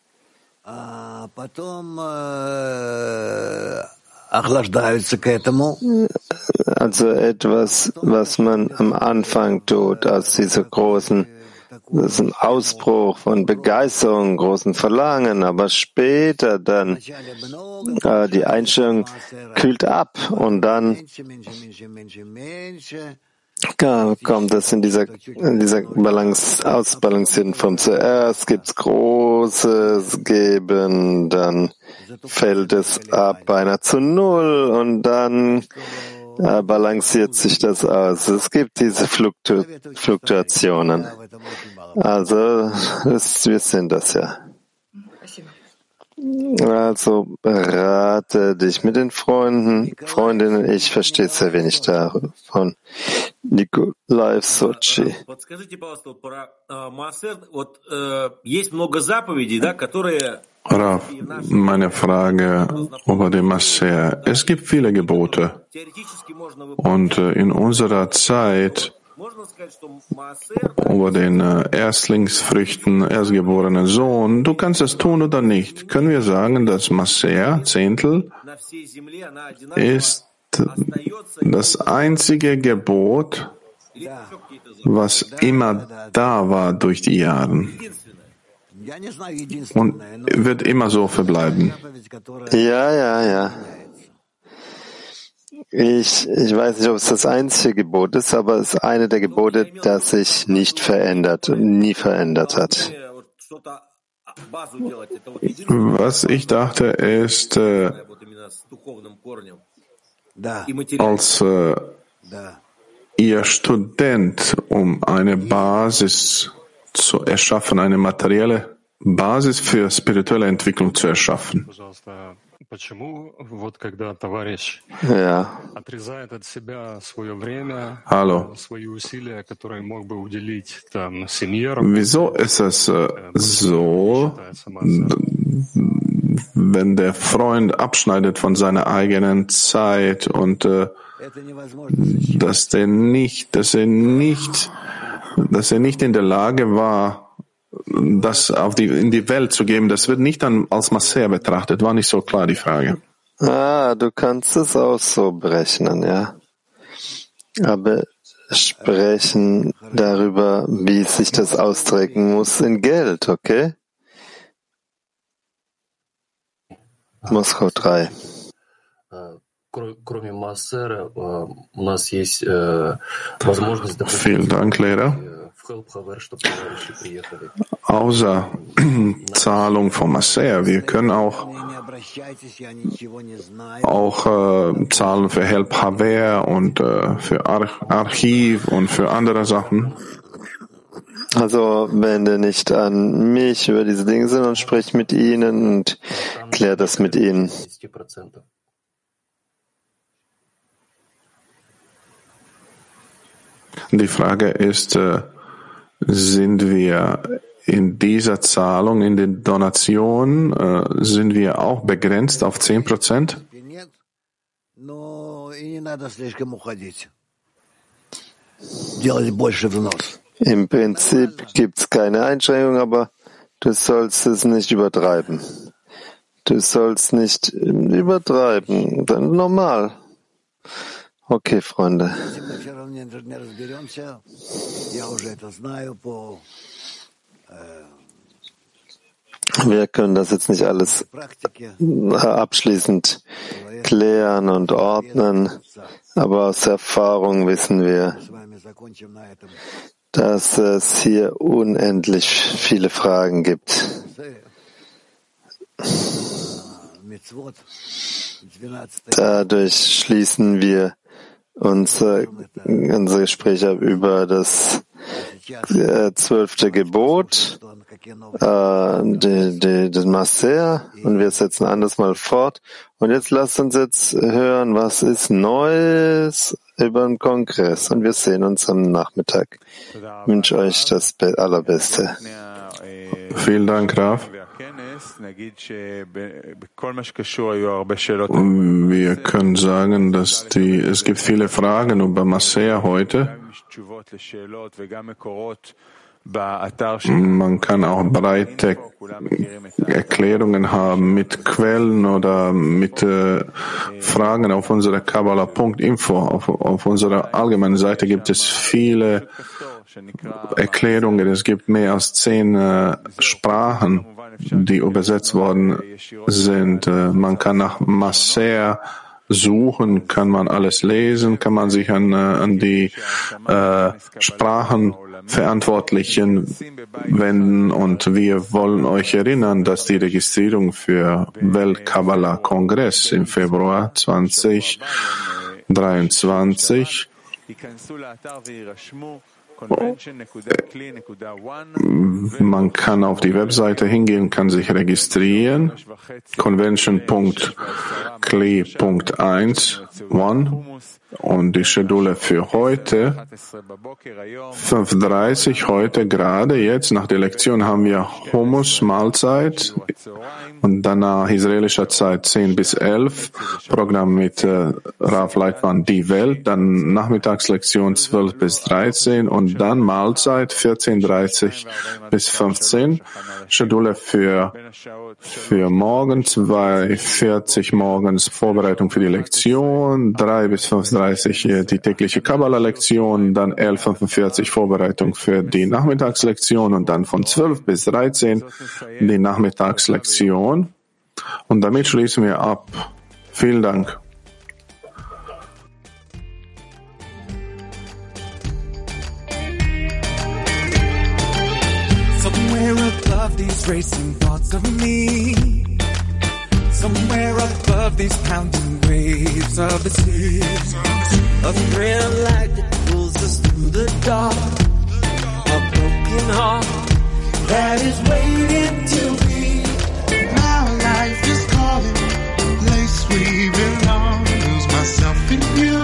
Also etwas, was man am Anfang tut, aus dieser großen das ist ein Ausbruch von Begeisterung, großen Verlangen, aber später dann äh, die Einstellung kühlt ab und dann ja, kommt das in dieser, in dieser Balance, ausbalancierten Form. Zuerst gibt's großes Geben, dann fällt es ab beinahe zu Null und dann äh, balanciert sich das aus. Es gibt diese Fluktu Fluktuationen. Also, es, wir sind das ja. Also rate dich mit den Freunden, Freundinnen. Ich verstehe sehr wenig davon. Nikolai Sochi. Rav, meine Frage über den Maser. Es gibt viele Gebote. Und äh, in unserer Zeit oder den äh, Erstlingsfrüchten, erstgeborenen Sohn. Du kannst es tun oder nicht. Können wir sagen, dass Maser, Zehntel, ist das einzige Gebot, was immer da war durch die Jahre und wird immer so verbleiben. Ja, ja, ja. Ich, ich weiß nicht, ob es das einzige Gebot ist, aber es ist eine der Gebote, das sich nicht verändert, und nie verändert hat. Was ich dachte, ist äh, als äh, ihr Student, um eine Basis zu erschaffen, eine materielle Basis für spirituelle Entwicklung zu erschaffen. Ja. Hallo. Wieso ist es äh, so, wenn der Freund abschneidet von seiner eigenen Zeit und äh, dass der nicht, dass er nicht, dass er nicht in der Lage war, das auf die, in die Welt zu geben, das wird nicht dann als Masseur betrachtet. War nicht so klar die Frage. Ah, du kannst es auch so berechnen, ja. Aber sprechen darüber, wie sich das ausdrücken muss in Geld, okay? Moskau 3. Vielen Dank, Lehrer. Außer Zahlung vom Maser, wir können auch, auch äh, zahlen für Help Haber und äh, für Ar Archiv und für andere Sachen. Also wende nicht an mich über diese Dinge, sondern sprich mit ihnen und klär das mit ihnen. Die Frage ist, äh, sind wir in dieser Zahlung, in den Donationen, äh, sind wir auch begrenzt auf 10 Prozent? Im Prinzip gibt es keine Einschränkung, aber du sollst es nicht übertreiben. Du sollst nicht übertreiben, dann normal. Okay, Freunde. Wir können das jetzt nicht alles äh, abschließend klären und ordnen, aber aus Erfahrung wissen wir, dass es hier unendlich viele Fragen gibt. Dadurch schließen wir unser, unser Gespräch über das äh, zwölfte Gebot, äh, den Maser, und wir setzen anders mal fort. Und jetzt lasst uns jetzt hören, was ist Neues über den Kongress. Und wir sehen uns am Nachmittag. Ich wünsche euch das Allerbeste. Vielen Dank, Raf. Wir können sagen, dass die, es gibt viele Fragen über Maser heute. Man kann auch breite Erklärungen haben mit Quellen oder mit äh, Fragen auf unserer Kabbalah.info. Auf, auf unserer allgemeinen Seite gibt es viele Erklärungen. Es gibt mehr als zehn äh, Sprachen, die übersetzt worden sind. Äh, man kann nach Maser suchen, kann man alles lesen, kann man sich an, äh, an die äh, Sprachenverantwortlichen wenden und wir wollen euch erinnern, dass die Registrierung für Weltkabbalah-Kongress im Februar 2023 man kann auf die Webseite hingehen, kann sich registrieren. Convention.kli.1 und die Schedule für heute. 5.30 heute gerade jetzt. Nach der Lektion haben wir Hummus Mahlzeit. Und danach israelischer Zeit 10 bis 11 Programm mit äh, Raf Leitmann Die Welt, dann Nachmittagslektion 12 bis 13 und dann Mahlzeit 14.30 bis 15 Schedule für für morgen 2.40 morgens Vorbereitung für die Lektion, 3 bis 5.30 die tägliche Kabbalah-Lektion, dann 11.45 Vorbereitung für die Nachmittagslektion und dann von 12 bis 13 die Nachmittagslektion. Und damit schließen wir ab. Vielen Dank. Racing thoughts of me. Somewhere above these pounding waves of the sea. A of light that pulls us through the dark. A broken heart that is waiting to be. My life is calling, place we belong. Lose myself in you.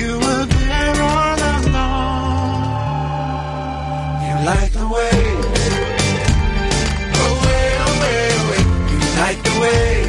You were there all along. You light the way. Away,